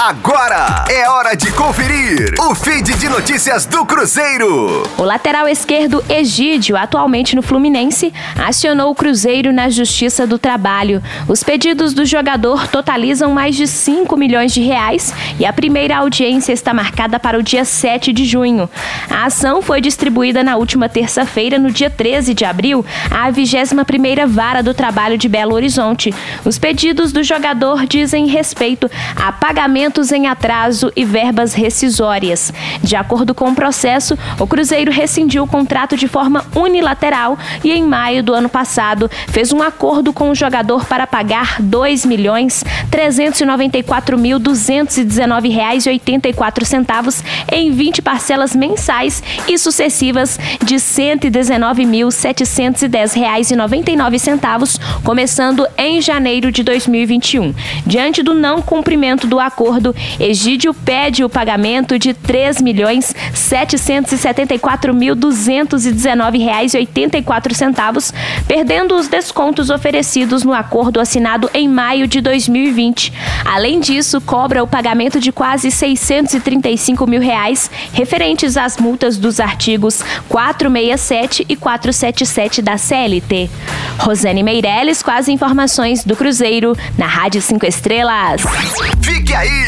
Agora é hora de conferir o feed de notícias do Cruzeiro. O lateral esquerdo Egídio, atualmente no Fluminense, acionou o Cruzeiro na Justiça do Trabalho. Os pedidos do jogador totalizam mais de 5 milhões de reais e a primeira audiência está marcada para o dia 7 de junho. A ação foi distribuída na última terça-feira, no dia 13 de abril, à 21ª Vara do Trabalho de Belo Horizonte. Os pedidos do jogador dizem respeito a pagamento pagamentos em atraso e verbas rescisórias. De acordo com o processo, o Cruzeiro rescindiu o contrato de forma unilateral e em maio do ano passado fez um acordo com o jogador para pagar R$ 2.394.219,84 em 20 parcelas mensais e sucessivas de R$ 119.710,99, começando em janeiro de 2021. Diante do não cumprimento do acordo, acordo, Egídio pede o pagamento de R$ 3.774.219,84, perdendo os descontos oferecidos no acordo assinado em maio de 2020. Além disso, cobra o pagamento de quase 635 mil reais referentes às multas dos artigos 467 e 477 da CLT. Rosane Meirelles com as informações do Cruzeiro na Rádio 5 Estrelas. Fique aí!